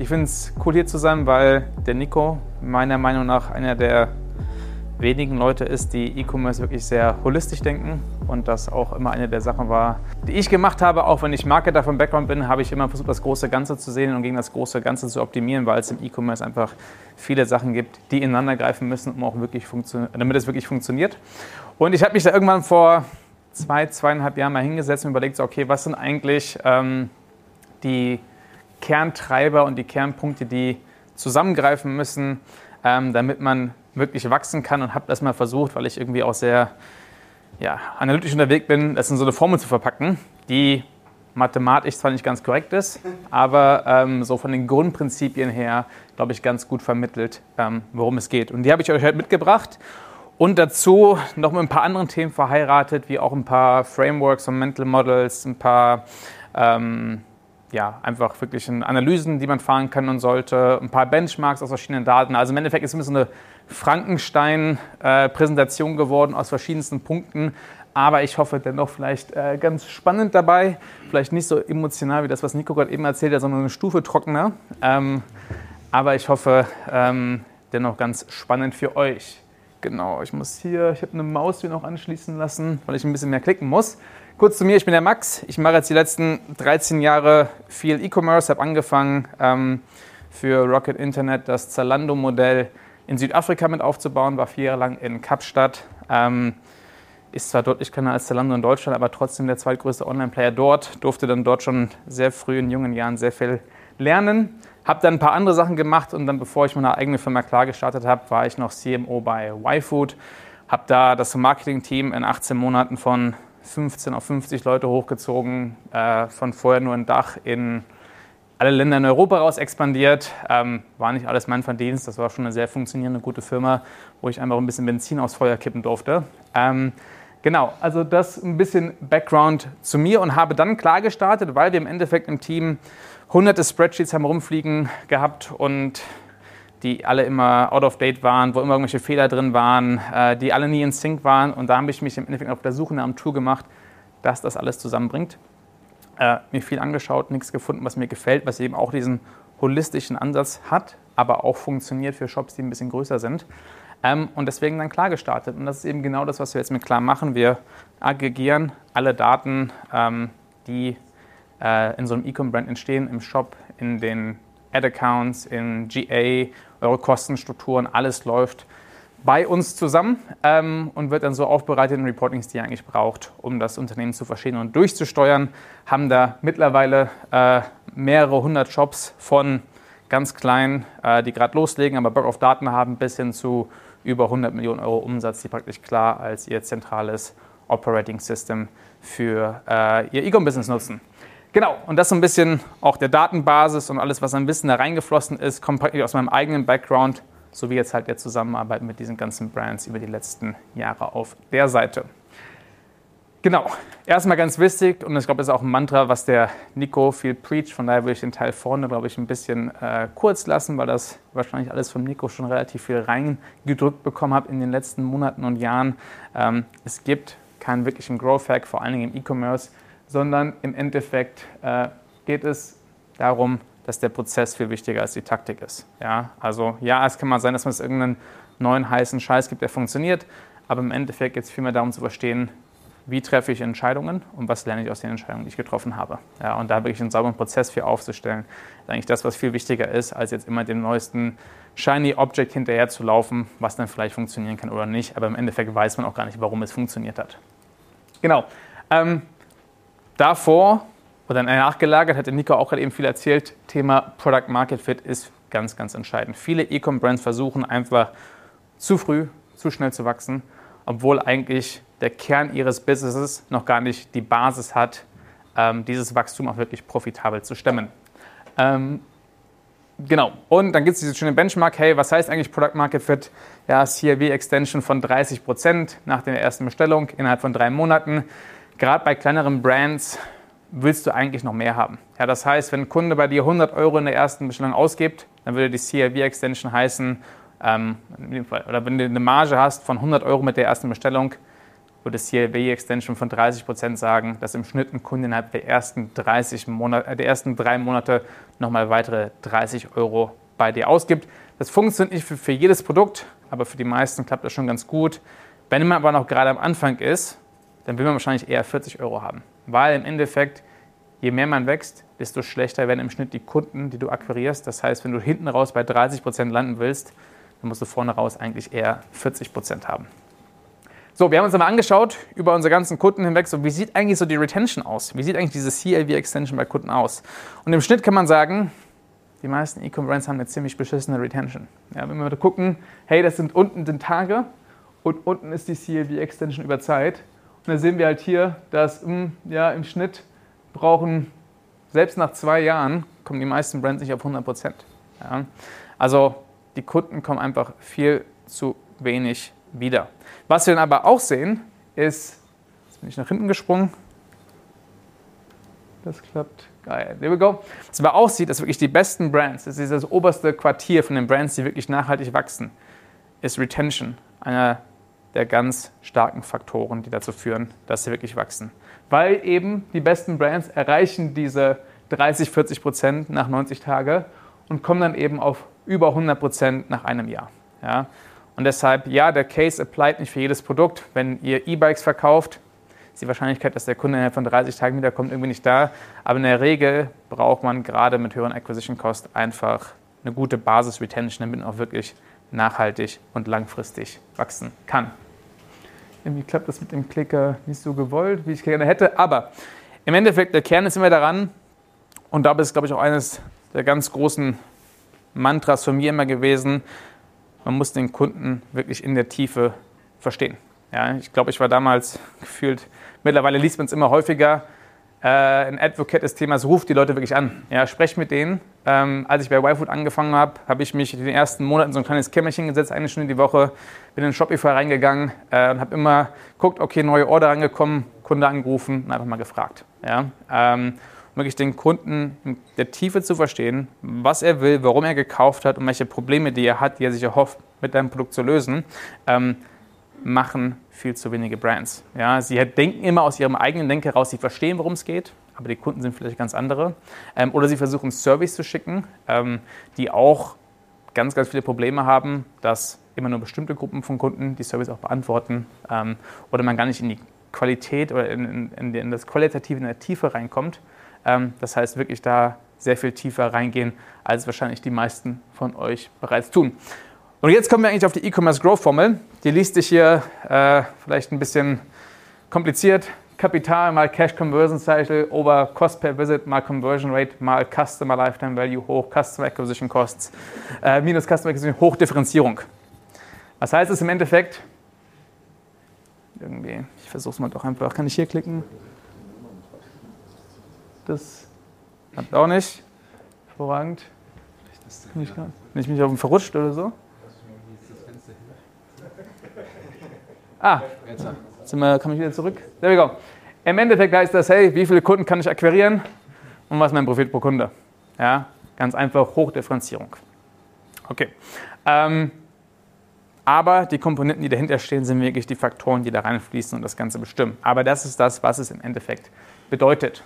Ich finde es cool hier zu sein, weil der Nico meiner Meinung nach einer der wenigen Leute ist, die E-Commerce wirklich sehr holistisch denken und das auch immer eine der Sachen war, die ich gemacht habe. Auch wenn ich Marketer vom Background bin, habe ich immer versucht, das große Ganze zu sehen und gegen das große Ganze zu optimieren, weil es im E-Commerce einfach viele Sachen gibt, die ineinander greifen müssen, um auch wirklich damit es wirklich funktioniert. Und ich habe mich da irgendwann vor zwei, zweieinhalb Jahren mal hingesetzt und überlegt, okay, was sind eigentlich ähm, die Kerntreiber und die Kernpunkte, die zusammengreifen müssen, ähm, damit man wirklich wachsen kann und habe das mal versucht, weil ich irgendwie auch sehr ja, analytisch unterwegs bin, das in so eine Formel zu verpacken, die mathematisch zwar nicht ganz korrekt ist, aber ähm, so von den Grundprinzipien her, glaube ich, ganz gut vermittelt, ähm, worum es geht. Und die habe ich euch heute mitgebracht und dazu noch mit ein paar anderen Themen verheiratet, wie auch ein paar Frameworks und Mental Models, ein paar ähm, ja, einfach wirklich Analysen, die man fahren kann und sollte, ein paar Benchmarks aus verschiedenen Daten. Also im Endeffekt ist es so eine Frankenstein-Präsentation geworden aus verschiedensten Punkten. Aber ich hoffe dennoch vielleicht äh, ganz spannend dabei. Vielleicht nicht so emotional wie das, was Nico gerade eben erzählt hat, sondern eine Stufe trockener. Ähm, aber ich hoffe ähm, dennoch ganz spannend für euch. Genau, ich muss hier, ich habe eine Maus hier noch anschließen lassen, weil ich ein bisschen mehr klicken muss. Kurz zu mir, ich bin der Max. Ich mache jetzt die letzten 13 Jahre viel E-Commerce, habe angefangen ähm, für Rocket Internet das Zalando-Modell in Südafrika mit aufzubauen, war vier Jahre lang in Kapstadt. Ähm, ist zwar deutlich kleiner als Zalando in Deutschland, aber trotzdem der zweitgrößte Online-Player dort. Durfte dann dort schon sehr früh in jungen Jahren sehr viel lernen. Habe dann ein paar andere Sachen gemacht und dann, bevor ich meine eigene Firma klar gestartet habe, war ich noch CMO bei YFood. Habe da das Marketing-Team in 18 Monaten von 15 auf 50 Leute hochgezogen, äh, von vorher nur ein Dach in alle Länder in Europa raus expandiert. Ähm, war nicht alles mein Verdienst, das war schon eine sehr funktionierende, gute Firma, wo ich einfach ein bisschen Benzin aufs Feuer kippen durfte. Ähm, genau, also das ein bisschen Background zu mir und habe dann klar gestartet, weil wir im Endeffekt im Team hunderte Spreadsheets haben rumfliegen gehabt und die alle immer out of date waren, wo immer irgendwelche Fehler drin waren, äh, die alle nie in Sync waren. Und da habe ich mich im Endeffekt auf der Suche nach einem Tool gemacht, das das alles zusammenbringt. Äh, mir viel angeschaut, nichts gefunden, was mir gefällt, was eben auch diesen holistischen Ansatz hat, aber auch funktioniert für Shops, die ein bisschen größer sind. Ähm, und deswegen dann klar gestartet. Und das ist eben genau das, was wir jetzt mit klar machen. Wir aggregieren alle Daten, ähm, die äh, in so einem E-Com-Brand entstehen, im Shop, in den Ad-Accounts, in GA eure Kostenstrukturen, alles läuft bei uns zusammen ähm, und wird dann so aufbereitet in Reportings, die ihr eigentlich braucht, um das Unternehmen zu verstehen und durchzusteuern. Haben da mittlerweile äh, mehrere hundert Shops von ganz klein, äh, die gerade loslegen, aber Bock auf Daten haben, bis hin zu über 100 Millionen Euro Umsatz, die praktisch klar als ihr zentrales Operating System für äh, ihr E-Com-Business nutzen. Genau, und das so ein bisschen auch der Datenbasis und alles, was an Wissen da reingeflossen ist, kommt aus meinem eigenen Background, sowie jetzt halt der Zusammenarbeit mit diesen ganzen Brands über die letzten Jahre auf der Seite. Genau, erstmal ganz wichtig, und ich glaube, das ist auch ein Mantra, was der Nico viel preach, von daher würde ich den Teil vorne, glaube ich, ein bisschen äh, kurz lassen, weil das wahrscheinlich alles von Nico schon relativ viel reingedrückt bekommen habe in den letzten Monaten und Jahren. Ähm, es gibt keinen wirklichen Growth-Hack, vor allen Dingen im E-Commerce, sondern im Endeffekt äh, geht es darum, dass der Prozess viel wichtiger als die Taktik ist. Ja? Also ja, es kann mal sein, dass man es irgendeinen neuen heißen Scheiß gibt, der funktioniert, aber im Endeffekt geht es vielmehr darum zu verstehen, wie treffe ich Entscheidungen und was lerne ich aus den Entscheidungen, die ich getroffen habe. Ja, und da wirklich einen sauberen Prozess für aufzustellen, ist eigentlich das, was viel wichtiger ist, als jetzt immer dem neuesten shiny Object hinterher zu laufen, was dann vielleicht funktionieren kann oder nicht. Aber im Endeffekt weiß man auch gar nicht, warum es funktioniert hat. Genau. Ähm, Davor oder nachgelagert, hat der Nico auch gerade eben viel erzählt, Thema Product Market Fit ist ganz, ganz entscheidend. Viele E-Com-Brands versuchen einfach zu früh, zu schnell zu wachsen, obwohl eigentlich der Kern ihres Businesses noch gar nicht die Basis hat, ähm, dieses Wachstum auch wirklich profitabel zu stemmen. Ähm, genau. Und dann gibt es diese schöne Benchmark, hey, was heißt eigentlich Product Market Fit? Ja, CRV Extension von 30 Prozent nach der ersten Bestellung innerhalb von drei Monaten gerade bei kleineren Brands willst du eigentlich noch mehr haben. Ja, das heißt, wenn ein Kunde bei dir 100 Euro in der ersten Bestellung ausgibt, dann würde die CLV-Extension heißen, ähm, oder wenn du eine Marge hast von 100 Euro mit der ersten Bestellung, würde CLV-Extension von 30% sagen, dass im Schnitt ein Kunde innerhalb der ersten, 30 Monate, äh, der ersten drei Monate nochmal weitere 30 Euro bei dir ausgibt. Das funktioniert nicht für, für jedes Produkt, aber für die meisten klappt das schon ganz gut. Wenn man aber noch gerade am Anfang ist, dann will man wahrscheinlich eher 40 Euro haben. Weil im Endeffekt, je mehr man wächst, desto schlechter werden im Schnitt die Kunden, die du akquirierst. Das heißt, wenn du hinten raus bei 30% landen willst, dann musst du vorne raus eigentlich eher 40% haben. So, wir haben uns einmal angeschaut über unsere ganzen Kunden hinweg, so wie sieht eigentlich so die Retention aus? Wie sieht eigentlich diese CLV-Extension bei Kunden aus? Und im Schnitt kann man sagen, die meisten E-Commerce haben eine ziemlich beschissene Retention. Ja, wenn wir gucken, hey, das sind unten den Tage und unten ist die CLV-Extension über Zeit. Und dann sehen wir halt hier, dass hm, ja, im Schnitt brauchen, selbst nach zwei Jahren, kommen die meisten Brands nicht auf 100 Prozent. Ja. Also die Kunden kommen einfach viel zu wenig wieder. Was wir dann aber auch sehen, ist, jetzt bin ich nach hinten gesprungen, das klappt. Geil. There we go. Was man auch sieht, dass wirklich die besten Brands, das ist das oberste Quartier von den Brands, die wirklich nachhaltig wachsen, ist Retention. Einer der ganz starken Faktoren, die dazu führen, dass sie wirklich wachsen. Weil eben die besten Brands erreichen diese 30, 40 Prozent nach 90 Tagen und kommen dann eben auf über 100 Prozent nach einem Jahr. Ja? Und deshalb, ja, der Case applied nicht für jedes Produkt. Wenn ihr E-Bikes verkauft, ist die Wahrscheinlichkeit, dass der Kunde innerhalb von 30 Tagen wiederkommt, irgendwie nicht da. Aber in der Regel braucht man gerade mit höheren Acquisition Cost einfach eine gute Basis-Retention, damit man auch wirklich nachhaltig und langfristig wachsen kann. Irgendwie klappt das mit dem Klicker nicht so gewollt, wie ich gerne hätte. Aber im Endeffekt, der Kern ist immer daran, und da ist, glaube ich, auch eines der ganz großen Mantras von mir immer gewesen, man muss den Kunden wirklich in der Tiefe verstehen. Ja, ich glaube, ich war damals gefühlt, mittlerweile liest man es immer häufiger, äh, ein Advocate des Themas, ruft die Leute wirklich an. Ja, sprecht mit denen. Ähm, als ich bei YFood angefangen habe, habe ich mich in den ersten Monaten so ein kleines Kämmerchen gesetzt, eine Stunde die Woche, bin in Shopify reingegangen äh, und habe immer geguckt, okay, neue Order angekommen, Kunde angerufen und einfach mal gefragt. Ja, ähm, wirklich den Kunden in der Tiefe zu verstehen, was er will, warum er gekauft hat und welche Probleme, die er hat, die er sich erhofft, mit deinem Produkt zu lösen. Ähm, machen viel zu wenige Brands. Ja, sie denken immer aus ihrem eigenen Denken heraus, sie verstehen, worum es geht, aber die Kunden sind vielleicht ganz andere. Ähm, oder sie versuchen Service zu schicken, ähm, die auch ganz, ganz viele Probleme haben, dass immer nur bestimmte Gruppen von Kunden die Service auch beantworten ähm, oder man gar nicht in die Qualität oder in, in, in das Qualitative, in der Tiefe reinkommt. Ähm, das heißt, wirklich da sehr viel tiefer reingehen, als wahrscheinlich die meisten von euch bereits tun. Und jetzt kommen wir eigentlich auf die E-Commerce Growth Formel. Die liest sich hier äh, vielleicht ein bisschen kompliziert. Kapital mal Cash Conversion Cycle over Cost per Visit mal Conversion Rate mal Customer Lifetime Value hoch Customer Acquisition Costs äh, minus Customer Acquisition hoch Differenzierung. Was heißt es im Endeffekt? Irgendwie, ich versuche es mal doch einfach. Kann ich hier klicken? Das hat auch nicht. Hervorragend. Nicht, nicht mich auf dem verrutscht oder so? Ah, jetzt komme ich wieder zurück. There we go. Im Endeffekt heißt das, hey, wie viele Kunden kann ich akquirieren und was ist mein Profit pro Kunde? Ja, ganz einfach Hochdifferenzierung. Okay. Ähm, aber die Komponenten, die dahinter stehen, sind wirklich die Faktoren, die da reinfließen und das Ganze bestimmen. Aber das ist das, was es im Endeffekt bedeutet.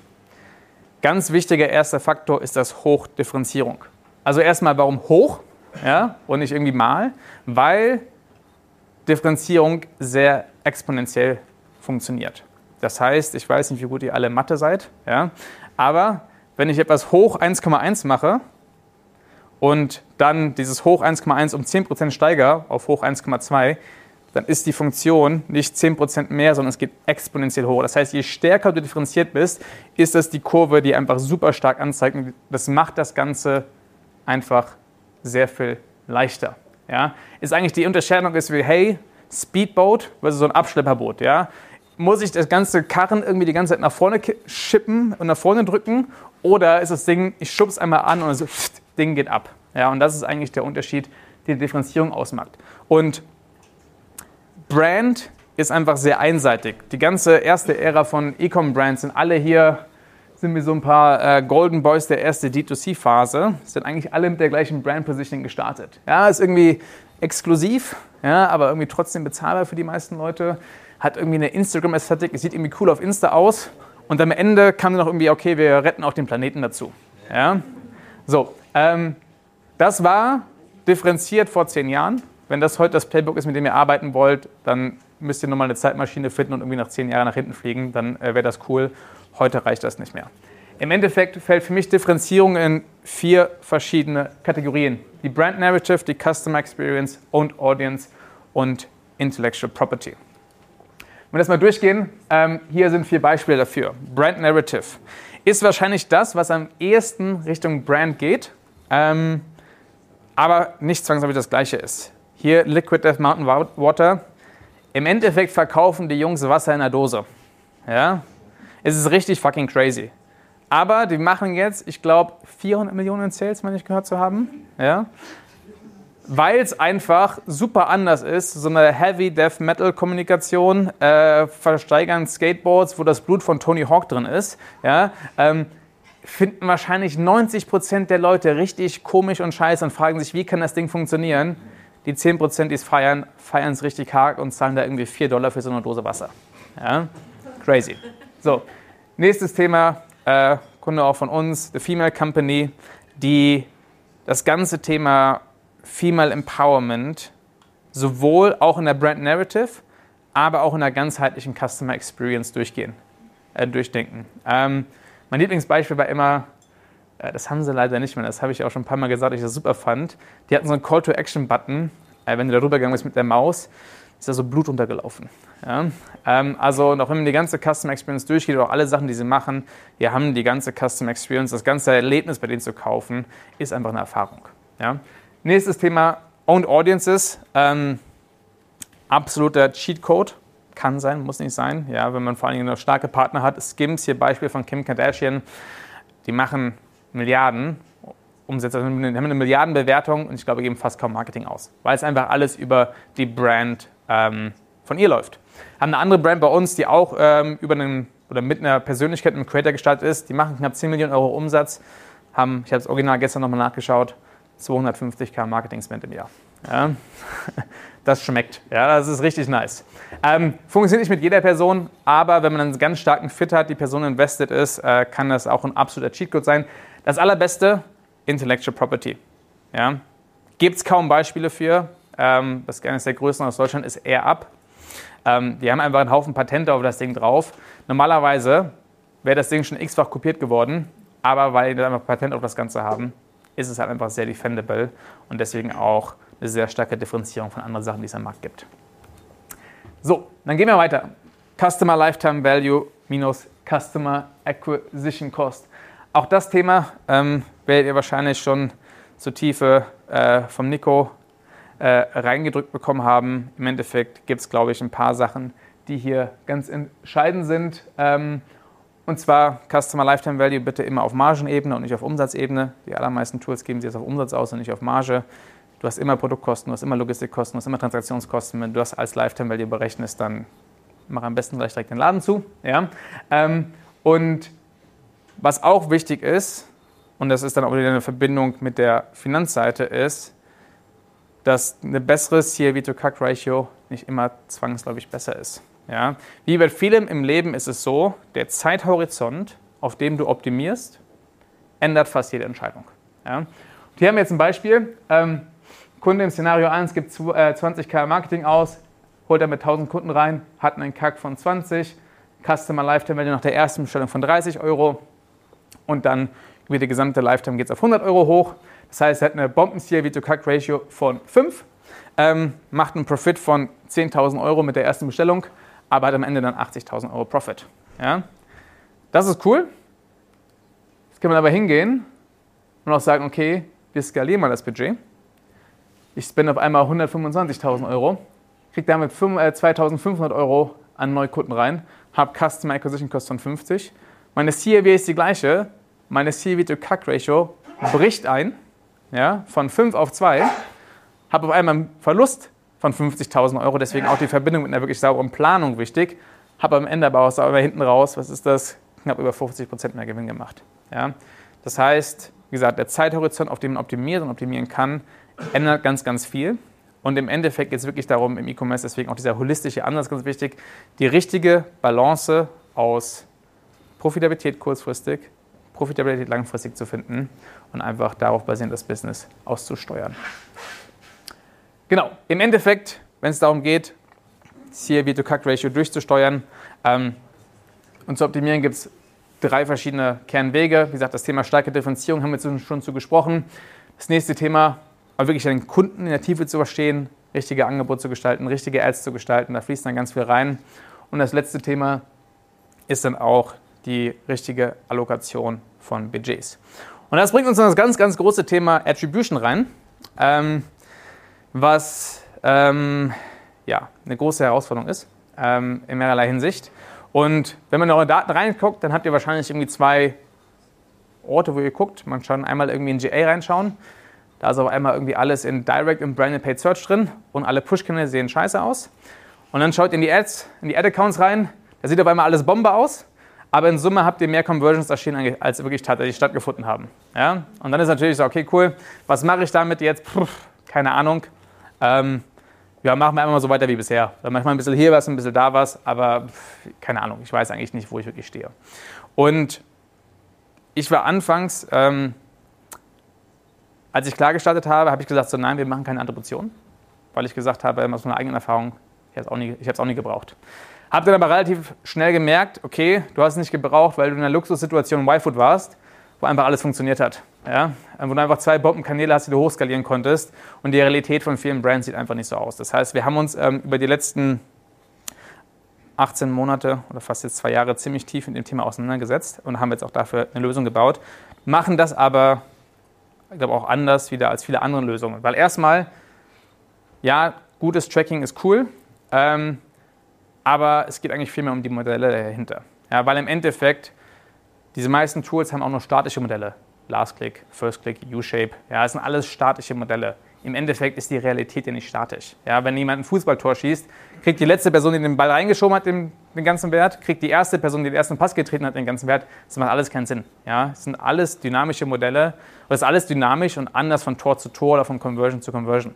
Ganz wichtiger erster Faktor ist das Hochdifferenzierung. Also erstmal, warum hoch ja, und nicht irgendwie mal? Weil Differenzierung sehr exponentiell funktioniert. Das heißt, ich weiß nicht, wie gut ihr alle Mathe seid, ja, aber wenn ich etwas hoch 1,1 mache und dann dieses hoch 1,1 um 10% steigere auf hoch 1,2, dann ist die Funktion nicht 10% mehr, sondern es geht exponentiell hoch. Das heißt, je stärker du differenziert bist, ist das die Kurve, die einfach super stark anzeigt. Das macht das Ganze einfach sehr viel leichter. Ja? Ist eigentlich die Unterscheidung ist wie, hey, Speedboat versus so ein Abschlepperboot. Ja? Muss ich das ganze Karren irgendwie die ganze Zeit nach vorne schippen und nach vorne drücken? Oder ist das Ding, ich schub's einmal an und das Ding geht ab? Ja, und das ist eigentlich der Unterschied, die Differenzierung ausmacht. Und Brand ist einfach sehr einseitig. Die ganze erste Ära von E-Com-Brands sind alle hier sind wir so ein paar äh, Golden Boys der ersten D2C-Phase, sind eigentlich alle mit der gleichen Brand-Positioning gestartet. Ja, ist irgendwie exklusiv, ja, aber irgendwie trotzdem bezahlbar für die meisten Leute. hat irgendwie eine Instagram-Ästhetik, sieht irgendwie cool auf Insta aus und am Ende kam dann noch irgendwie, okay, wir retten auch den Planeten dazu. Ja? So, ähm, das war differenziert vor zehn Jahren. Wenn das heute das Playbook ist, mit dem ihr arbeiten wollt, dann müsst ihr nochmal eine Zeitmaschine finden und irgendwie nach zehn Jahren nach hinten fliegen, dann äh, wäre das cool. Heute reicht das nicht mehr. Im Endeffekt fällt für mich Differenzierung in vier verschiedene Kategorien. Die Brand Narrative, die Customer Experience, Owned Audience und Intellectual Property. Wenn wir das mal durchgehen, ähm, hier sind vier Beispiele dafür. Brand Narrative ist wahrscheinlich das, was am ehesten Richtung Brand geht, ähm, aber nicht zwangsläufig das gleiche ist. Hier Liquid Death Mountain Water. Im Endeffekt verkaufen die Jungs Wasser in der Dose. Ja? Es ist richtig fucking crazy. Aber die machen jetzt, ich glaube, 400 Millionen Sales, meine ich gehört zu haben. Ja? Weil es einfach super anders ist. So eine Heavy Death Metal Kommunikation, äh, versteigern Skateboards, wo das Blut von Tony Hawk drin ist. Ja? Ähm, finden wahrscheinlich 90 Prozent der Leute richtig komisch und scheiße und fragen sich, wie kann das Ding funktionieren? Die 10 Prozent, die es feiern, feiern es richtig hart und zahlen da irgendwie 4 Dollar für so eine Dose Wasser. Ja? Crazy. So, nächstes Thema, äh, Kunde auch von uns, The Female Company, die das ganze Thema Female Empowerment sowohl auch in der Brand Narrative, aber auch in der ganzheitlichen Customer Experience durchgehen, äh, durchdenken. Ähm, mein Lieblingsbeispiel war immer, äh, das haben sie leider nicht mehr, das habe ich auch schon ein paar Mal gesagt, dass ich das super fand. Die hatten so einen Call-to-Action-Button, äh, wenn du darüber gegangen bist mit der Maus, ist da so Blut untergelaufen. Ja? Ähm, also, auch wenn man die ganze Customer Experience durchgeht, auch alle Sachen, die sie machen, wir haben die ganze Customer Experience, das ganze Erlebnis bei denen zu kaufen, ist einfach eine Erfahrung. Ja? Nächstes Thema, Owned Audiences. Ähm, absoluter Cheatcode. Kann sein, muss nicht sein. Ja, wenn man vor allen Dingen noch starke Partner hat. Skims, hier Beispiel von Kim Kardashian, die machen Milliarden Umsätze, also haben eine Milliardenbewertung und ich glaube, geben fast kaum Marketing aus, weil es einfach alles über die Brand ähm, von ihr läuft. Haben eine andere Brand bei uns, die auch ähm, über einen oder mit einer Persönlichkeit, einem Creator gestartet ist. Die machen knapp 10 Millionen Euro Umsatz, haben, ich habe das Original gestern nochmal nachgeschaut, 250k Marketing-Spend im Jahr. Ja. Das schmeckt. Ja, das ist richtig nice. Ähm, funktioniert nicht mit jeder Person, aber wenn man einen ganz starken Fit hat, die Person invested ist, äh, kann das auch ein absoluter Cheatcode sein. Das allerbeste, Intellectual Property. Ja. Gibt es kaum Beispiele für. Ähm, das ist eines der größten aus Deutschland ist AirUp. Ähm, die haben einfach einen Haufen Patente auf das Ding drauf. Normalerweise wäre das Ding schon x-fach kopiert geworden, aber weil die einfach Patent auf das Ganze haben, ist es halt einfach sehr defendable und deswegen auch eine sehr starke Differenzierung von anderen Sachen, die es am Markt gibt. So, dann gehen wir weiter. Customer Lifetime Value minus Customer Acquisition Cost. Auch das Thema ähm, werdet ihr wahrscheinlich schon zur Tiefe äh, vom Nico äh, reingedrückt bekommen haben. Im Endeffekt gibt es, glaube ich, ein paar Sachen, die hier ganz entscheidend sind. Ähm, und zwar Customer Lifetime Value bitte immer auf Margenebene und nicht auf Umsatzebene. Die allermeisten Tools geben sie jetzt auf Umsatz aus und nicht auf Marge. Du hast immer Produktkosten, du hast immer Logistikkosten, du hast immer Transaktionskosten. Wenn du das als Lifetime Value berechnest, dann mach am besten gleich direkt den Laden zu. Ja? Ähm, und was auch wichtig ist, und das ist dann auch wieder eine Verbindung mit der Finanzseite, ist, dass eine bessere CLV-to-CAC-Ratio nicht immer zwangsläufig besser ist. Ja? Wie bei vielem im Leben ist es so, der Zeithorizont, auf dem du optimierst, ändert fast jede Entscheidung. Ja? Hier haben wir jetzt ein Beispiel. Ähm, Kunde im Szenario 1 gibt 20k äh, Marketing aus, holt er mit 1000 Kunden rein, hat einen CAC von 20, Customer Lifetime Value nach der ersten Bestellung von 30 Euro, und dann über die gesamte Lifetime geht es auf 100 Euro hoch. Das heißt, er hat eine Bomben-CLV-to-CAC-Ratio von 5, ähm, macht einen Profit von 10.000 Euro mit der ersten Bestellung, aber hat am Ende dann 80.000 Euro Profit. Ja? Das ist cool. Jetzt kann man aber hingehen und auch sagen, okay, wir skalieren mal das Budget. Ich spende auf einmal 125.000 Euro, kriege damit 2.500 äh, Euro an Neukunden rein, habe Customer Acquisition Cost von 50 meine CLV ist die gleiche. Meine CLV-to-CAC-Ratio bricht ein, ja, von 5 auf 2. Habe auf einmal einen Verlust von 50.000 Euro, deswegen auch die Verbindung mit einer wirklich sauberen Planung wichtig. Habe am Ende aber auch sauber hinten raus, was ist das? Knapp über 50% mehr Gewinn gemacht. Ja. Das heißt, wie gesagt, der Zeithorizont, auf dem man optimiert und optimieren kann, ändert ganz, ganz viel. Und im Endeffekt geht es wirklich darum, im E-Commerce, deswegen auch dieser holistische Ansatz ganz wichtig, die richtige Balance aus Profitabilität kurzfristig, Profitabilität langfristig zu finden und einfach darauf basierend das Business auszusteuern. Genau, im Endeffekt, wenn es darum geht, CLV-to-CAC-Ratio durchzusteuern ähm, und zu optimieren, gibt es drei verschiedene Kernwege. Wie gesagt, das Thema starke Differenzierung haben wir schon zu gesprochen. Das nächste Thema, wirklich den Kunden in der Tiefe zu verstehen, richtige Angebote zu gestalten, richtige Ads zu gestalten, da fließt dann ganz viel rein. Und das letzte Thema ist dann auch die richtige Allokation von Budgets. Und das bringt uns in das ganz, ganz große Thema Attribution rein, ähm, was ähm, ja, eine große Herausforderung ist ähm, in mehrerlei Hinsicht. Und wenn man in eure Daten reinguckt, dann habt ihr wahrscheinlich irgendwie zwei Orte, wo ihr guckt. Man kann einmal irgendwie in GA reinschauen. Da ist auf einmal irgendwie alles in Direct und Branded Paid Search drin und alle Push-Kanäle sehen scheiße aus. Und dann schaut ihr in die Ads, in die Ad-Accounts rein. Da sieht auf einmal alles Bombe aus. Aber in Summe habt ihr mehr Conversions erschienen, als wirklich tatsächlich stattgefunden haben. Ja? Und dann ist natürlich so, okay, cool, was mache ich damit jetzt? Puh, keine Ahnung. Ähm, ja, machen wir einfach mal so weiter wie bisher. Dann manchmal ein bisschen hier was, ein bisschen da was, aber keine Ahnung, ich weiß eigentlich nicht, wo ich wirklich stehe. Und ich war anfangs, ähm, als ich klar gestartet habe, habe ich gesagt, so nein, wir machen keine Attribution, weil ich gesagt habe, aus meiner eigenen Erfahrung, ich habe es auch nie gebraucht. Habe dann aber relativ schnell gemerkt, okay, du hast es nicht gebraucht, weil du in einer Luxussituation Y-Food warst wo einfach alles funktioniert hat. Ja? Wo du einfach zwei Bombenkanäle hast, die du hochskalieren konntest. Und die Realität von vielen Brands sieht einfach nicht so aus. Das heißt, wir haben uns ähm, über die letzten 18 Monate oder fast jetzt zwei Jahre ziemlich tief mit dem Thema auseinandergesetzt und haben jetzt auch dafür eine Lösung gebaut. Machen das aber, ich glaube, auch anders wieder als viele andere Lösungen. Weil erstmal, ja, gutes Tracking ist cool, ähm, aber es geht eigentlich viel mehr um die Modelle dahinter. Ja, weil im Endeffekt diese meisten Tools haben auch noch statische Modelle. Last Click, First Click, U-Shape. Ja, das sind alles statische Modelle. Im Endeffekt ist die Realität ja nicht statisch. Ja, wenn jemand ein Fußballtor schießt, kriegt die letzte Person, die den Ball reingeschoben hat, den, den ganzen Wert, kriegt die erste Person, die den ersten Pass getreten hat, den ganzen Wert. Das macht alles keinen Sinn. Ja, das sind alles dynamische Modelle. Das ist alles dynamisch und anders von Tor zu Tor oder von Conversion zu Conversion.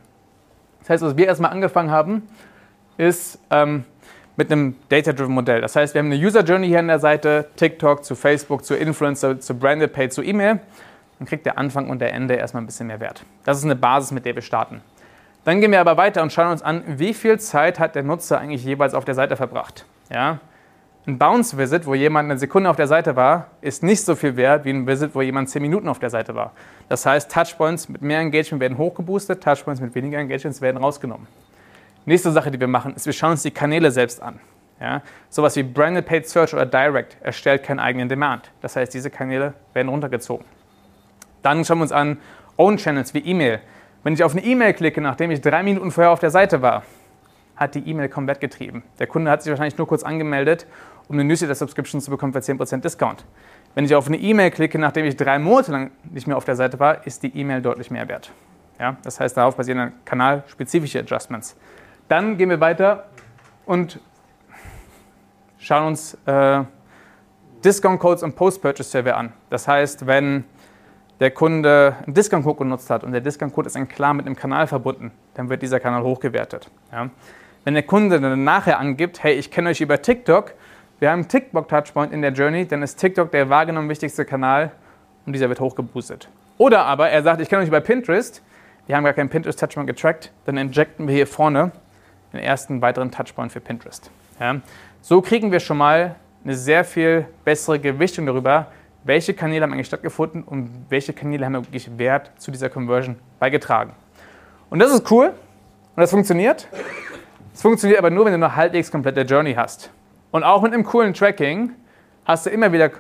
Das heißt, was wir erstmal angefangen haben, ist, ähm, mit einem Data-Driven Modell. Das heißt, wir haben eine User Journey hier an der Seite, TikTok zu Facebook, zu Influencer, zu Branded Pay, zu E-Mail. Dann kriegt der Anfang und der Ende erstmal ein bisschen mehr Wert. Das ist eine Basis, mit der wir starten. Dann gehen wir aber weiter und schauen uns an, wie viel Zeit hat der Nutzer eigentlich jeweils auf der Seite verbracht. Ja? Ein Bounce-Visit, wo jemand eine Sekunde auf der Seite war, ist nicht so viel wert wie ein Visit, wo jemand 10 Minuten auf der Seite war. Das heißt, Touchpoints mit mehr Engagement werden hochgeboostet, Touchpoints mit weniger Engagement werden rausgenommen. Nächste Sache, die wir machen, ist, wir schauen uns die Kanäle selbst an. Ja? Sowas wie Branded Paid Search oder Direct erstellt keinen eigenen Demand. Das heißt, diese Kanäle werden runtergezogen. Dann schauen wir uns an Own Channels wie E-Mail. Wenn ich auf eine E-Mail klicke, nachdem ich drei Minuten vorher auf der Seite war, hat die E-Mail komplett getrieben. Der Kunde hat sich wahrscheinlich nur kurz angemeldet, um eine Newsletter-Subscription zu bekommen für 10% Discount. Wenn ich auf eine E-Mail klicke, nachdem ich drei Monate lang nicht mehr auf der Seite war, ist die E-Mail deutlich mehr wert. Ja? Das heißt, darauf basieren dann kanalspezifische Adjustments. Dann gehen wir weiter und schauen uns äh, Discount Codes und Post-Purchase Survey an. Das heißt, wenn der Kunde einen Discount-Code genutzt hat und der Discount-Code ist dann klar mit einem Kanal verbunden, dann wird dieser Kanal hochgewertet. Ja. Wenn der Kunde dann nachher angibt, hey, ich kenne euch über TikTok, wir haben einen TikTok-Touchpoint in der Journey, dann ist TikTok der wahrgenommen wichtigste Kanal und dieser wird hochgeboostet. Oder aber er sagt, ich kenne euch über Pinterest, wir haben gar keinen Pinterest-Touchpoint getrackt, dann injecten wir hier vorne den ersten weiteren Touchpoint für Pinterest. Ja. So kriegen wir schon mal eine sehr viel bessere Gewichtung darüber, welche Kanäle haben eigentlich stattgefunden und welche Kanäle haben wirklich Wert zu dieser Conversion beigetragen. Und das ist cool und das funktioniert. Es funktioniert aber nur, wenn du eine halbwegs komplette Journey hast. Und auch mit einem coolen Tracking hast du immer wieder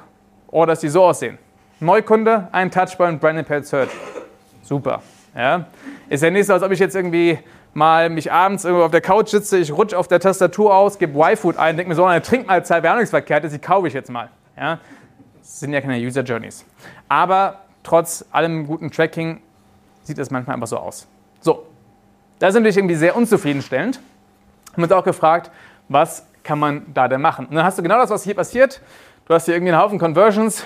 Orders, die so aussehen. Neukunde, ein Touchpoint, Branded Paid Search. Super. Ja. Ist ja nicht so, als ob ich jetzt irgendwie mal mich abends irgendwo auf der Couch sitze, ich rutsche auf der Tastatur aus, gebe Y-Food ein, denke mir so, eine Trinkmahlzeit wäre auch nichts verkehrt, die kaufe ich jetzt mal. Ja? Das sind ja keine User Journeys. Aber trotz allem guten Tracking sieht es manchmal einfach so aus. So, das ist natürlich irgendwie sehr unzufriedenstellend. Haben uns auch gefragt, was kann man da denn machen? Und dann hast du genau das, was hier passiert. Du hast hier irgendwie einen Haufen Conversions,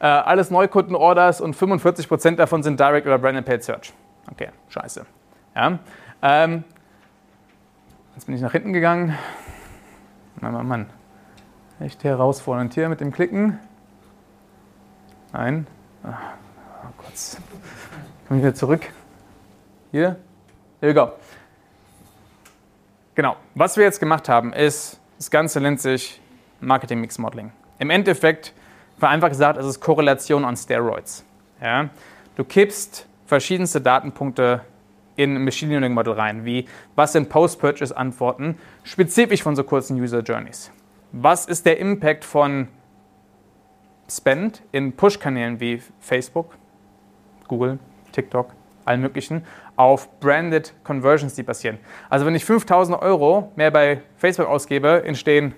äh, alles Neukundenorders und 45% davon sind Direct oder Branded Paid Search. Okay, scheiße. Ja? Ähm, Jetzt bin ich nach hinten gegangen. Mann, Mann, Mann. Echt herausfordernd hier mit dem Klicken. Nein. Oh Gott. Komm ich wieder zurück. Hier. Here we go. Genau. Was wir jetzt gemacht haben, ist, das Ganze nennt sich Marketing Mix Modeling. Im Endeffekt, vereinfacht gesagt, ist es Korrelation on Steroids. Ja? Du kippst verschiedenste Datenpunkte in Machine Learning Model rein, wie was sind Post-Purchase-Antworten, spezifisch von so kurzen User Journeys. Was ist der Impact von Spend in Push-Kanälen wie Facebook, Google, TikTok, allen möglichen, auf Branded Conversions, die passieren. Also wenn ich 5000 Euro mehr bei Facebook ausgebe, entstehen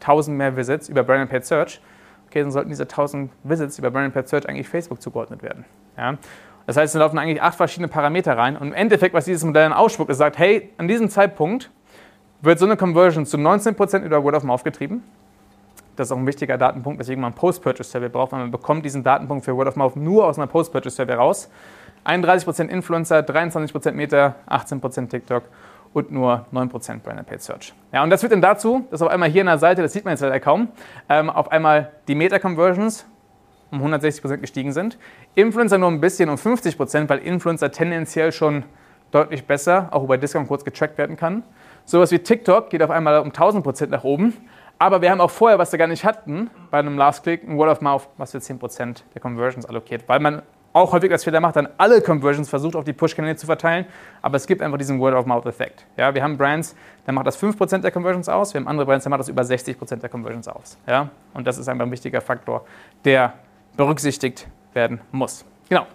1000 mehr Visits über Branded Paid Search. Okay, dann sollten diese 1000 Visits über Branded Paid Search eigentlich Facebook zugeordnet werden. Ja? Das heißt, es laufen eigentlich acht verschiedene Parameter rein. Und im Endeffekt, was dieses Modell dann ausspuckt, ist, sagt, hey, an diesem Zeitpunkt wird so eine Conversion zu 19% über Word of Mouth getrieben. Das ist auch ein wichtiger Datenpunkt, weswegen man Post-Purchase-Survey braucht, weil man bekommt diesen Datenpunkt für Word of Mouth nur aus einer Post-Purchase-Survey raus. 31% Influencer, 23% Meta, 18% TikTok und nur 9% Branded Paid Search. Ja, und das führt dann dazu, dass auf einmal hier an der Seite, das sieht man jetzt leider kaum, ähm, auf einmal die Meta-Conversions um 160% gestiegen sind. Influencer nur ein bisschen um 50%, weil Influencer tendenziell schon deutlich besser, auch über Discount kurz getrackt werden kann. Sowas wie TikTok geht auf einmal um 1000% nach oben. Aber wir haben auch vorher, was wir gar nicht hatten, bei einem Last Click, ein Word of Mouth, was für 10% der Conversions allokiert, weil man auch häufig das Fehler macht, dann alle Conversions versucht auf die Push-Kanäle zu verteilen, aber es gibt einfach diesen Word-of-Mouth-Effekt. Ja, wir haben Brands, da macht das 5% der Conversions aus, wir haben andere Brands, da macht das über 60% der Conversions aus. Ja? Und das ist einfach ein wichtiger Faktor, der berücksichtigt werden muss. Genau.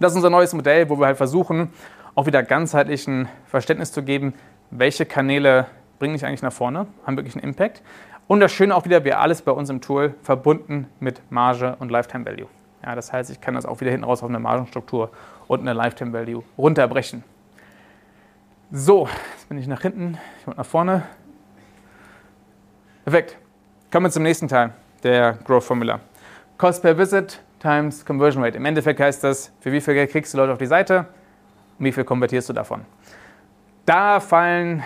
Das ist unser neues Modell, wo wir halt versuchen, auch wieder ganzheitlich ein Verständnis zu geben, welche Kanäle bringen dich eigentlich nach vorne, haben wirklich einen Impact. Und das Schöne auch wieder, wir alles bei uns im Tool verbunden mit Marge und Lifetime Value. Ja, das heißt, ich kann das auch wieder hinten raus auf eine Margenstruktur und eine Lifetime Value runterbrechen. So, jetzt bin ich nach hinten, ich wollte nach vorne. Perfekt. Kommen wir zum nächsten Teil der Growth Formula. Cost per Visit times Conversion Rate. Im Endeffekt heißt das, für wie viel Geld kriegst du Leute auf die Seite und wie viel konvertierst du davon. Da fallen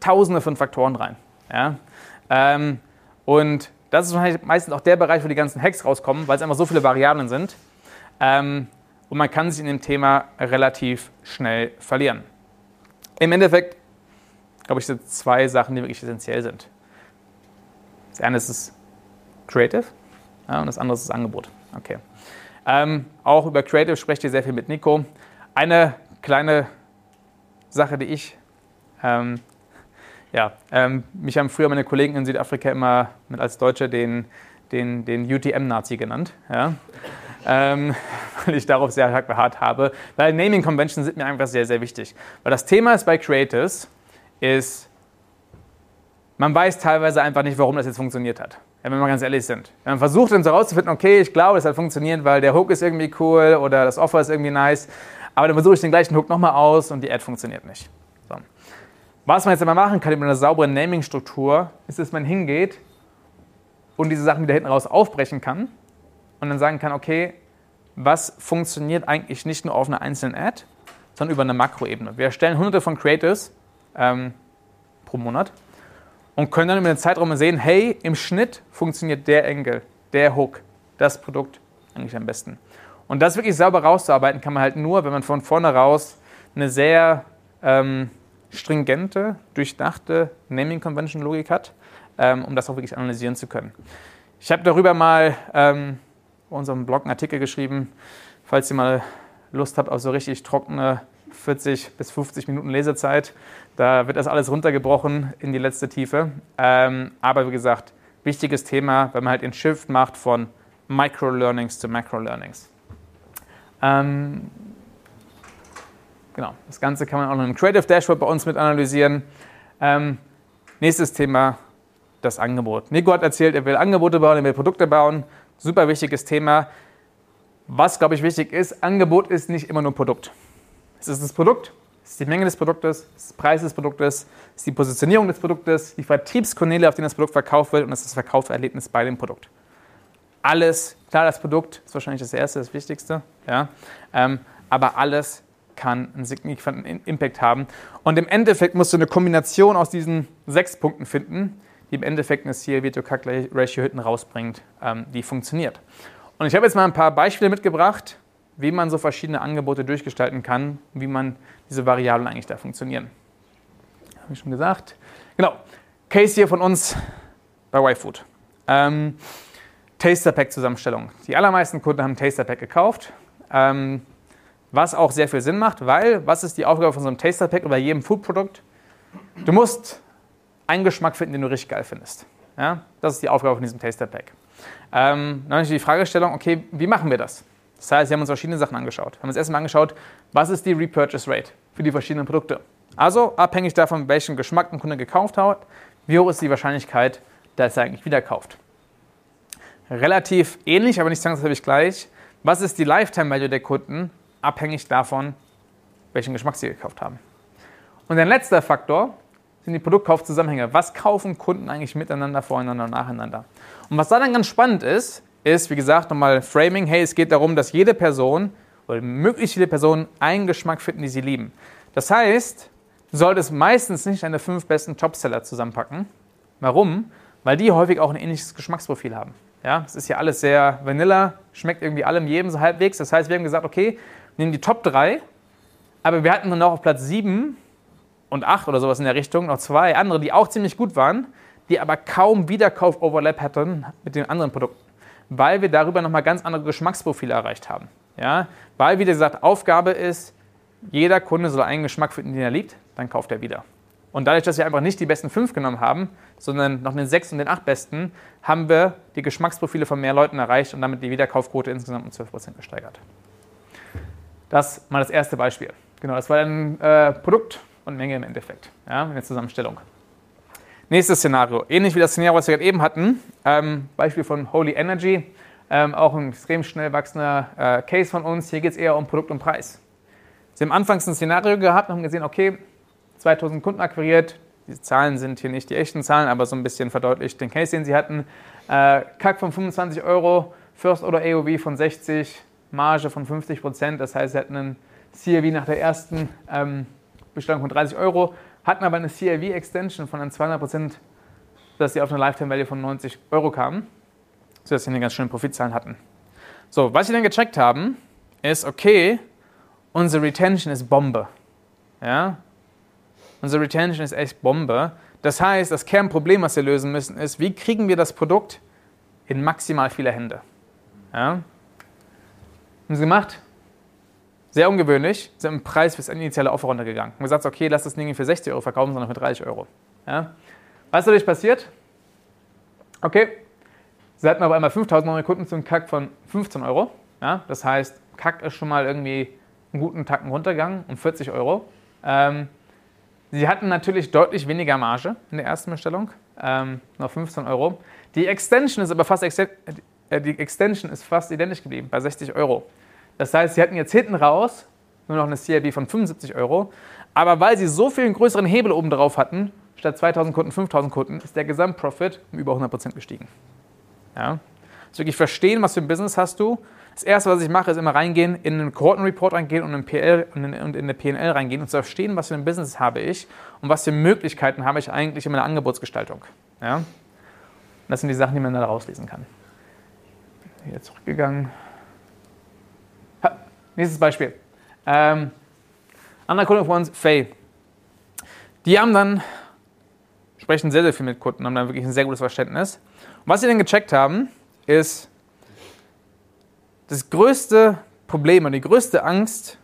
tausende von Faktoren rein. Ja? Ähm, und das ist meistens auch der Bereich, wo die ganzen Hacks rauskommen, weil es einfach so viele Variablen sind. Ähm, und man kann sich in dem Thema relativ schnell verlieren. Im Endeffekt, glaube ich, sind zwei Sachen, die wirklich essentiell sind. Das eine ist das Creative ja, und das andere ist das Angebot. Okay. Ähm, auch über Creative sprecht ihr sehr viel mit Nico. Eine kleine Sache, die ich, ähm, ja, ähm, mich haben früher meine Kollegen in Südafrika immer mit als Deutscher den, den, den UTM-Nazi genannt. Ja. Ähm, weil ich darauf sehr hart habe. Weil Naming Conventions sind mir einfach sehr, sehr wichtig. Weil das Thema ist bei Creatives, ist, man weiß teilweise einfach nicht, warum das jetzt funktioniert hat wenn wir mal ganz ehrlich sind. Wenn man versucht dann so rauszufinden, okay, ich glaube, das hat funktioniert, weil der Hook ist irgendwie cool oder das Offer ist irgendwie nice, aber dann versuche ich den gleichen Hook nochmal aus und die Ad funktioniert nicht. So. Was man jetzt aber machen kann mit einer sauberen Naming-Struktur, ist, dass man hingeht und diese Sachen wieder hinten raus aufbrechen kann und dann sagen kann, okay, was funktioniert eigentlich nicht nur auf einer einzelnen Ad, sondern über eine Makroebene. Wir erstellen hunderte von Creators ähm, pro Monat und können dann über den Zeitraum sehen, hey, im Schnitt funktioniert der Engel, der Hook, das Produkt eigentlich am besten. Und das wirklich sauber rauszuarbeiten kann man halt nur, wenn man von vorne raus eine sehr ähm, stringente, durchdachte Naming-Convention-Logik hat, ähm, um das auch wirklich analysieren zu können. Ich habe darüber mal ähm, bei unserem Blog einen Artikel geschrieben, falls ihr mal Lust habt auf so richtig trockene 40 bis 50 Minuten Lesezeit. Da wird das alles runtergebrochen in die letzte Tiefe. Ähm, aber wie gesagt, wichtiges Thema, wenn man halt den Shift macht von Micro-Learnings zu Macro-Learnings. Ähm, genau, das Ganze kann man auch noch im Creative Dashboard bei uns mit analysieren. Ähm, nächstes Thema, das Angebot. Nico hat erzählt, er will Angebote bauen, er will Produkte bauen. Super wichtiges Thema. Was, glaube ich, wichtig ist, Angebot ist nicht immer nur Produkt. Es ist das Produkt, es ist die Menge des Produktes, es ist der Preis des Produktes, es ist die Positionierung des Produktes, die Vertriebskanäle, auf denen das Produkt verkauft wird und es ist das Verkaufserlebnis bei dem Produkt. Alles, klar, das Produkt ist wahrscheinlich das Erste, das Wichtigste, ja, ähm, aber alles kann einen signifikanten Impact haben. Und im Endeffekt musst du eine Kombination aus diesen sechs Punkten finden, die im Endeffekt eine CLV-to-CAC-Ratio hinten rausbringt, ähm, die funktioniert. Und ich habe jetzt mal ein paar Beispiele mitgebracht, wie man so verschiedene Angebote durchgestalten kann, wie man diese Variablen eigentlich da funktionieren. Habe ich schon gesagt. Genau, Case hier von uns bei YFood. Ähm, Taster Pack Zusammenstellung. Die allermeisten Kunden haben Taster Pack gekauft, ähm, was auch sehr viel Sinn macht, weil was ist die Aufgabe von so einem Taster Pack oder jedem Food-Produkt? Du musst einen Geschmack finden, den du richtig geil findest. Ja? Das ist die Aufgabe von diesem Taster Pack. Ähm, dann die Fragestellung, okay, wie machen wir das? Das heißt, wir haben uns verschiedene Sachen angeschaut. Wir haben uns erstmal angeschaut, was ist die Repurchase Rate für die verschiedenen Produkte. Also abhängig davon, welchen Geschmack ein Kunde gekauft hat, wie hoch ist die Wahrscheinlichkeit, dass er eigentlich wieder kauft. Relativ ähnlich, aber nicht zwangsläufig gleich. Was ist die Lifetime Value der Kunden, abhängig davon, welchen Geschmack sie gekauft haben. Und der letzte Faktor sind die Produktkaufzusammenhänge. Was kaufen Kunden eigentlich miteinander, voreinander und nacheinander? Und was da dann ganz spannend ist, ist, wie gesagt, nochmal Framing. Hey, es geht darum, dass jede Person oder möglichst viele Personen einen Geschmack finden, die sie lieben. Das heißt, du solltest meistens nicht deine fünf besten Topseller zusammenpacken. Warum? Weil die häufig auch ein ähnliches Geschmacksprofil haben. Ja, es ist ja alles sehr vanilla, schmeckt irgendwie allem jedem so halbwegs. Das heißt, wir haben gesagt, okay, nehmen die Top 3, aber wir hatten dann noch auf Platz 7 und 8 oder sowas in der Richtung noch zwei andere, die auch ziemlich gut waren, die aber kaum Wiederkauf-Overlap hatten mit den anderen Produkten, weil wir darüber nochmal ganz andere Geschmacksprofile erreicht haben. Ja? Weil, wie gesagt, Aufgabe ist, jeder Kunde soll einen Geschmack finden, den er liebt, dann kauft er wieder. Und dadurch, dass wir einfach nicht die besten fünf genommen haben, sondern noch den sechs und den acht besten, haben wir die Geschmacksprofile von mehr Leuten erreicht und damit die Wiederkaufquote insgesamt um 12% gesteigert. Das mal das erste Beispiel. Genau, das war ein äh, Produkt und Menge im Endeffekt, ja, in der Zusammenstellung. Nächstes Szenario, ähnlich wie das Szenario, was wir gerade eben hatten, ähm, Beispiel von Holy Energy, ähm, auch ein extrem schnell wachsender äh, Case von uns. Hier geht es eher um Produkt und Preis. Sie haben anfangs ein Szenario gehabt und haben gesehen, okay, 2000 Kunden akquiriert. Diese Zahlen sind hier nicht die echten Zahlen, aber so ein bisschen verdeutlicht den Case, den sie hatten. Äh, CAC von 25 Euro, First Order AOV von 60, Marge von 50 Prozent. Das heißt, sie hatten einen CRV nach der ersten ähm, Bestellung von 30 Euro, hatten aber eine CRV-Extension von 200 Prozent, dass sie auf eine Lifetime Value von 90 Euro kamen, sodass sie eine ganz schöne Profitzahlen hatten. So, was sie dann gecheckt haben, ist, okay, unsere Retention ist Bombe. Ja? Unsere Retention ist echt Bombe. Das heißt, das Kernproblem, was wir lösen müssen, ist, wie kriegen wir das Produkt in maximal viele Hände? Ja? Haben sie gemacht? Sehr ungewöhnlich, haben den Preis fürs initiale Offer runtergegangen. Und gesagt, okay, lass das Ding nicht für 60 Euro verkaufen, sondern für 30 Euro. Ja? Was ist dadurch passiert? Okay, sie hatten aber einmal 5000 neue Kunden zum Kack von 15 Euro. Ja? Das heißt, Kack ist schon mal irgendwie einen guten Tacken runtergegangen um 40 Euro. Ähm, Sie hatten natürlich deutlich weniger Marge in der ersten Bestellung, ähm, noch 15 Euro. Die Extension ist aber fast, äh, die Extension ist fast identisch geblieben, bei 60 Euro. Das heißt, sie hatten jetzt hinten raus nur noch eine CRB von 75 Euro. Aber weil sie so viel größeren Hebel oben drauf hatten, statt 2000 Kunden 5000 Kunden, ist der Gesamtprofit um über 100% gestiegen. Ja? Also wirklich verstehen, was für ein Business hast du das erste, was ich mache, ist immer reingehen, in einen Quoten-Report reingehen und in, PL, und in, und in eine PNL reingehen und zu verstehen, was für ein Business habe ich und was für Möglichkeiten habe ich eigentlich in meiner Angebotsgestaltung. Ja? Und das sind die Sachen, die man da rauslesen kann. Hier zurückgegangen. Nächstes Beispiel. Ähm, anderer Kunde von uns, Faye. Die haben dann, sprechen sehr, sehr viel mit Kunden, haben dann wirklich ein sehr gutes Verständnis. Und was sie dann gecheckt haben, ist, das größte Problem und die größte Angst,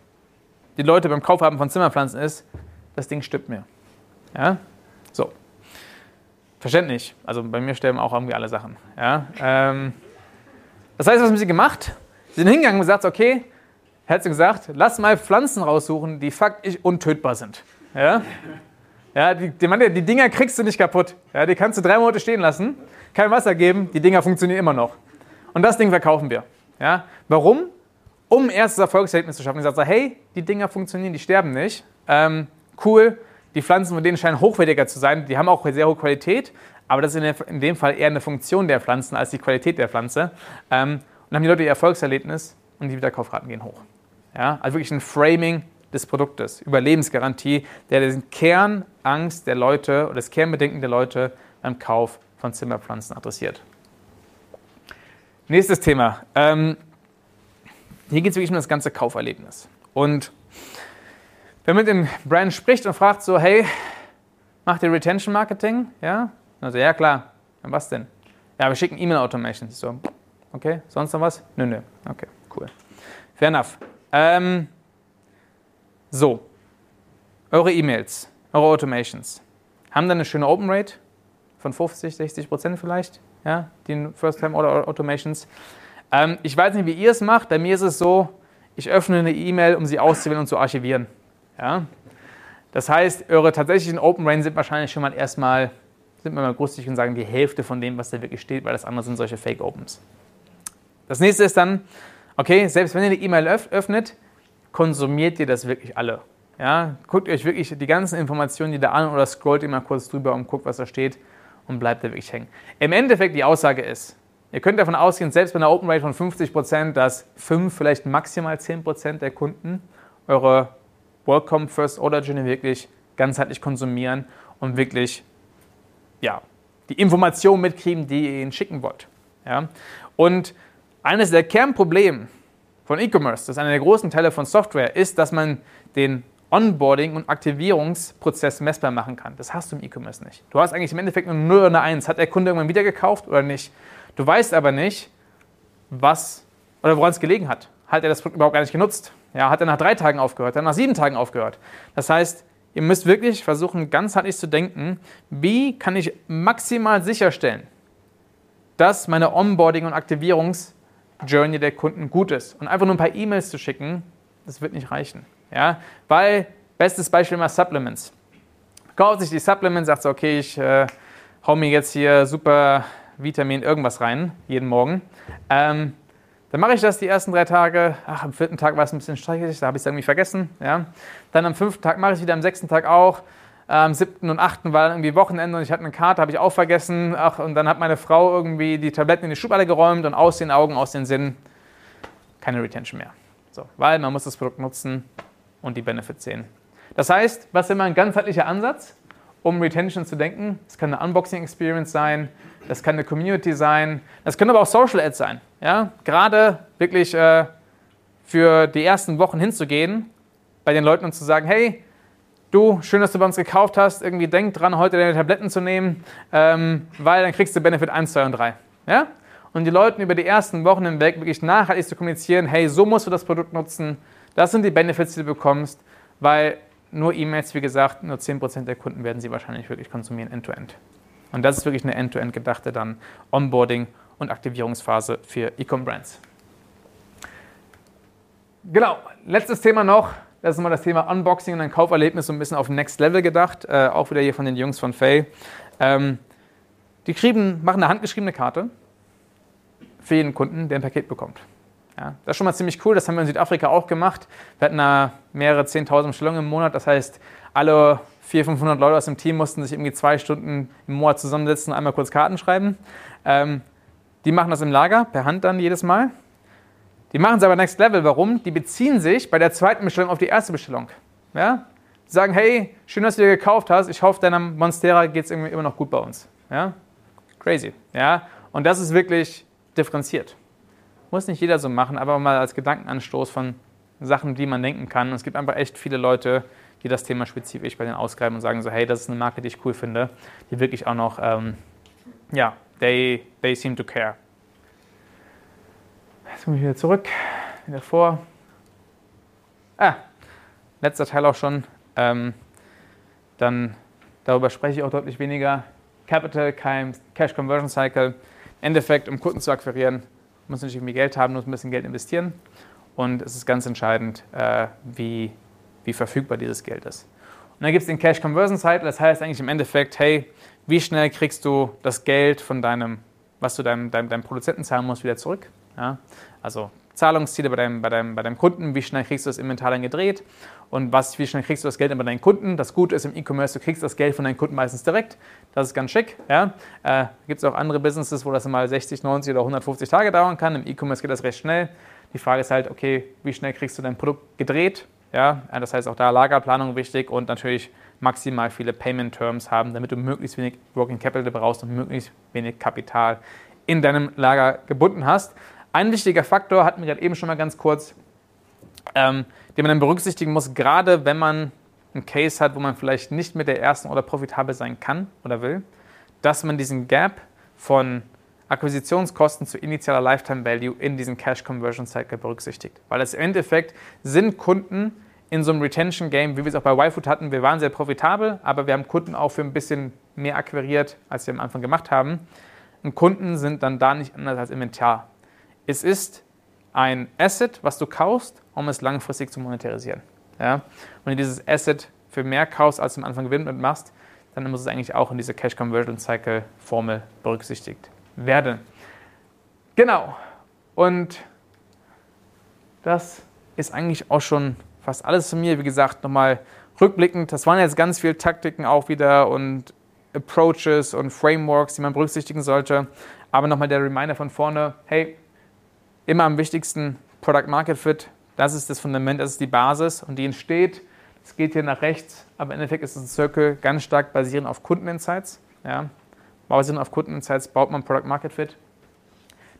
die Leute beim Kauf haben von Zimmerpflanzen ist, das Ding stirbt mir. Ja? So. Verständlich. Also bei mir sterben auch irgendwie alle Sachen. Ja? Ähm, das heißt, was haben sie gemacht? Sie sind hingegangen und gesagt, okay, er hat gesagt, lass mal Pflanzen raussuchen, die faktisch untötbar sind. Ja? Ja, die, die, die Dinger kriegst du nicht kaputt. Ja, die kannst du drei Monate stehen lassen, kein Wasser geben, die Dinger funktionieren immer noch. Und das Ding verkaufen wir. Ja? Warum? Um erstes Erfolgserlebnis zu schaffen. Ich sage, hey, die Dinger funktionieren, die sterben nicht. Ähm, cool, die Pflanzen von denen scheinen hochwertiger zu sein. Die haben auch sehr hohe Qualität, aber das ist in, dem Fall eher eine Funktion der Pflanzen als die Qualität der Pflanze. Ähm, und dann haben die Leute ihr Erfolgserlebnis und die Wiederkaufraten gehen hoch. Ja? Also wirklich ein Framing des Produktes, Überlebensgarantie, der den Kernangst der Leute oder das Kernbedenken der Leute beim Kauf von Zimmerpflanzen adressiert. Nächstes Thema. Ähm, hier geht es wirklich um das ganze Kauferlebnis. Und wenn man mit dem Brand spricht und fragt so, hey, macht ihr Retention Marketing? Ja? Also ja, klar. was denn? Ja, wir schicken E-Mail-Automation. So, okay, sonst noch was? Nö, nö. Okay, cool. Fair enough. Ähm, so, eure E-Mails, eure Automations haben dann eine schöne Open Rate von 50, 60 Prozent vielleicht, ja, die First-Time-Automations. Ähm, ich weiß nicht, wie ihr es macht. Bei mir ist es so, ich öffne eine E-Mail, um sie auszuwählen und zu archivieren. Ja? Das heißt, eure tatsächlichen Open Range sind wahrscheinlich schon mal erstmal, sind wir mal großzügig und sagen die Hälfte von dem, was da wirklich steht, weil das andere sind solche Fake Opens. Das nächste ist dann, okay, selbst wenn ihr die E-Mail öffnet, konsumiert ihr das wirklich alle. Ja, guckt euch wirklich die ganzen Informationen, die da an oder scrollt immer kurz drüber und guckt, was da steht und bleibt da wirklich hängen. Im Endeffekt die Aussage ist, ihr könnt davon ausgehen, selbst bei einer Open Rate von 50%, dass 5, vielleicht maximal 10% der Kunden eure Welcome First Order Journey wirklich ganzheitlich konsumieren und wirklich ja, die Informationen mitkriegen, die ihr ihnen schicken wollt. Ja? Und eines der Kernprobleme von E-Commerce, das ist einer der großen Teile von Software, ist, dass man den Onboarding- und Aktivierungsprozess messbar machen kann. Das hast du im E-Commerce nicht. Du hast eigentlich im Endeffekt nur 0 oder eine 1. Hat der Kunde irgendwann wieder gekauft oder nicht? Du weißt aber nicht, was oder woran es gelegen hat. Hat er das Produkt überhaupt gar nicht genutzt? Ja, hat er nach drei Tagen aufgehört, dann nach sieben Tagen aufgehört. Das heißt, ihr müsst wirklich versuchen, ganzheitlich zu denken, wie kann ich maximal sicherstellen, dass meine Onboarding- und Aktivierungsjourney der Kunden gut ist. Und einfach nur ein paar E-Mails zu schicken, das wird nicht reichen. Ja? Weil, bestes Beispiel mal Supplements. Kauft sich die Supplements, sagt so, okay, ich äh, hau mir jetzt hier super Vitamin irgendwas rein, jeden Morgen. Ähm, dann mache ich das die ersten drei Tage. Ach, am vierten Tag war es ein bisschen streichig, da habe ich es irgendwie vergessen. Ja. Dann am fünften Tag mache ich es wieder, am sechsten Tag auch. Am siebten und achten war dann irgendwie Wochenende und ich hatte eine Karte, habe ich auch vergessen. Ach, und dann hat meine Frau irgendwie die Tabletten in die Schublade geräumt und aus den Augen, aus den Sinnen keine Retention mehr. So, weil man muss das Produkt nutzen und die Benefits sehen. Das heißt, was ist immer ein ganzheitlicher Ansatz, um Retention zu denken? Es kann eine Unboxing-Experience sein, das kann eine Community sein, das können aber auch Social Ads sein. Ja? Gerade wirklich äh, für die ersten Wochen hinzugehen bei den Leuten und zu sagen, hey, du, schön, dass du bei uns gekauft hast, irgendwie denk dran, heute deine Tabletten zu nehmen, ähm, weil dann kriegst du Benefit 1, 2 und 3. Ja? Und die Leuten über die ersten Wochen hinweg wirklich nachhaltig zu kommunizieren, hey, so musst du das Produkt nutzen, das sind die Benefits, die du bekommst, weil nur E-Mails, wie gesagt, nur 10% der Kunden werden sie wahrscheinlich wirklich konsumieren, end-to-end. -End. Und das ist wirklich eine end-to-end gedachte dann Onboarding- und Aktivierungsphase für E-Com-Brands. Genau, letztes Thema noch. Das ist mal das Thema Unboxing und ein Kauferlebnis so ein bisschen auf Next Level gedacht. Äh, auch wieder hier von den Jungs von Fay. Ähm, die kriegen, machen eine handgeschriebene Karte für jeden Kunden, der ein Paket bekommt. Ja, das ist schon mal ziemlich cool. Das haben wir in Südafrika auch gemacht. Wir hatten da mehrere 10.000 Bestellungen im Monat. Das heißt, alle 400, 500 Leute aus dem Team mussten sich irgendwie zwei Stunden im Monat zusammensetzen und einmal kurz Karten schreiben. Ähm, die machen das im Lager, per Hand dann jedes Mal. Die machen es aber Next Level. Warum? Die beziehen sich bei der zweiten Bestellung auf die erste Bestellung. Ja? Die sagen, hey, schön, dass du dir gekauft hast. Ich hoffe, deinem Monstera geht es immer noch gut bei uns. Ja? Crazy. Ja? Und das ist wirklich differenziert. Muss nicht jeder so machen, aber mal als Gedankenanstoß von Sachen, die man denken kann. Und es gibt einfach echt viele Leute, die das Thema spezifisch bei denen ausgreifen und sagen so, hey, das ist eine Marke, die ich cool finde, die wirklich auch noch, ähm, ja, they, they seem to care. Jetzt komme ich wieder zurück, wieder vor. Ah, letzter Teil auch schon. Ähm, dann darüber spreche ich auch deutlich weniger. Capital, Cash Conversion Cycle. Im Endeffekt, um Kunden zu akquirieren, muss natürlich irgendwie Geld haben, muss ein bisschen Geld investieren. Und es ist ganz entscheidend, äh, wie wie verfügbar dieses Geld ist. Und dann gibt es den Cash Conversion Cycle, das heißt eigentlich im Endeffekt, hey, wie schnell kriegst du das Geld von deinem, was du deinem, deinem, deinem Produzenten zahlen musst, wieder zurück? Ja? Also Zahlungsziele bei deinem, bei, deinem, bei deinem Kunden, wie schnell kriegst du das Inventar dann gedreht und was, wie schnell kriegst du das Geld bei deinen Kunden. Das Gute ist im E-Commerce, du kriegst das Geld von deinen Kunden meistens direkt. Das ist ganz schick. Ja? Äh, Gibt es auch andere Businesses, wo das mal 60, 90 oder 150 Tage dauern kann. Im E-Commerce geht das recht schnell. Die Frage ist halt, okay, wie schnell kriegst du dein Produkt gedreht Ja, das heißt auch da Lagerplanung wichtig und natürlich maximal viele Payment Terms haben, damit du möglichst wenig Working Capital brauchst und möglichst wenig Kapital in deinem Lager gebunden hast. Ein wichtiger Faktor hatten wir gerade eben schon mal ganz kurz, ähm, den man dann berücksichtigen muss, gerade wenn man einen Case hat, wo man vielleicht nicht mit der ersten oder profitabel sein kann oder will, dass man diesen Gap von Akquisitionskosten zu initialer Lifetime Value in diesen Cash Conversion Cycle berücksichtigt. Weil es im Endeffekt sind Kunden in so einem Retention Game, wie wir es auch bei YFood hatten, wir waren sehr profitabel, aber wir haben Kunden auch für ein bisschen mehr akquiriert, als wir am Anfang gemacht haben. Und Kunden sind dann da nicht anders als Inventar. Es ist ein Asset, was du kaufst, um es langfristig zu monetarisieren. Ja? Wenn du dieses Asset für mehr kaufst, als du am Anfang Gewinn machst, dann muss es eigentlich auch in diese Cash Conversion Cycle Formel berücksichtigt werden. Genau. Und das ist eigentlich auch schon fast alles zu mir. Wie gesagt, nochmal rückblickend, das waren jetzt ganz viele Taktiken auch wieder und Approaches und Frameworks, die man berücksichtigen sollte. Aber nochmal der Reminder von vorne, hey, immer am wichtigsten Product Market Fit. Das ist das Fundament, das ist die Basis und die entsteht. Es geht hier nach rechts, aber im Endeffekt ist es ein Circle ganz stark basierend auf Kundeninsights. Ja. Basierend auf Kundeninsights baut man Product Market Fit.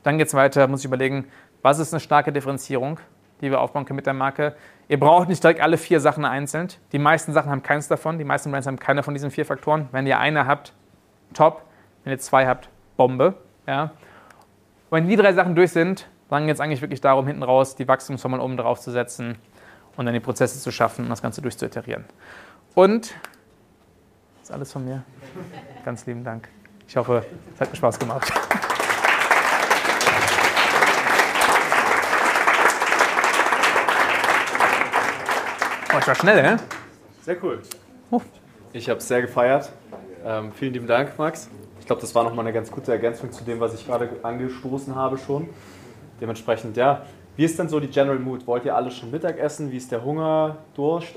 Dann geht es weiter, muss ich überlegen, was ist eine starke Differenzierung, die wir aufbauen können mit der Marke. Ihr braucht nicht direkt alle vier Sachen einzeln. Die meisten Sachen haben keins davon. Die meisten Brands haben keine von diesen vier Faktoren. Wenn ihr eine habt, top. Wenn ihr zwei habt, Bombe. Ja. wenn die drei Sachen durch sind, dann geht es eigentlich wirklich darum, hinten raus die Wachstumsformel oben drauf zu setzen und dann die Prozesse zu schaffen und das Ganze durchzuiterieren. Und das ist alles von mir. Ganz lieben Dank. Ich hoffe, es hat mir Spaß gemacht. Oh, ich war schnell, hä? Sehr cool. Ich habe es sehr gefeiert. Ähm, vielen lieben Dank, Max. Ich glaube, das war nochmal eine ganz gute Ergänzung zu dem, was ich gerade angestoßen habe schon. Dementsprechend, ja. Wie ist denn so die General Mood? Wollt ihr alle schon Mittagessen? Wie ist der Hunger? Durst?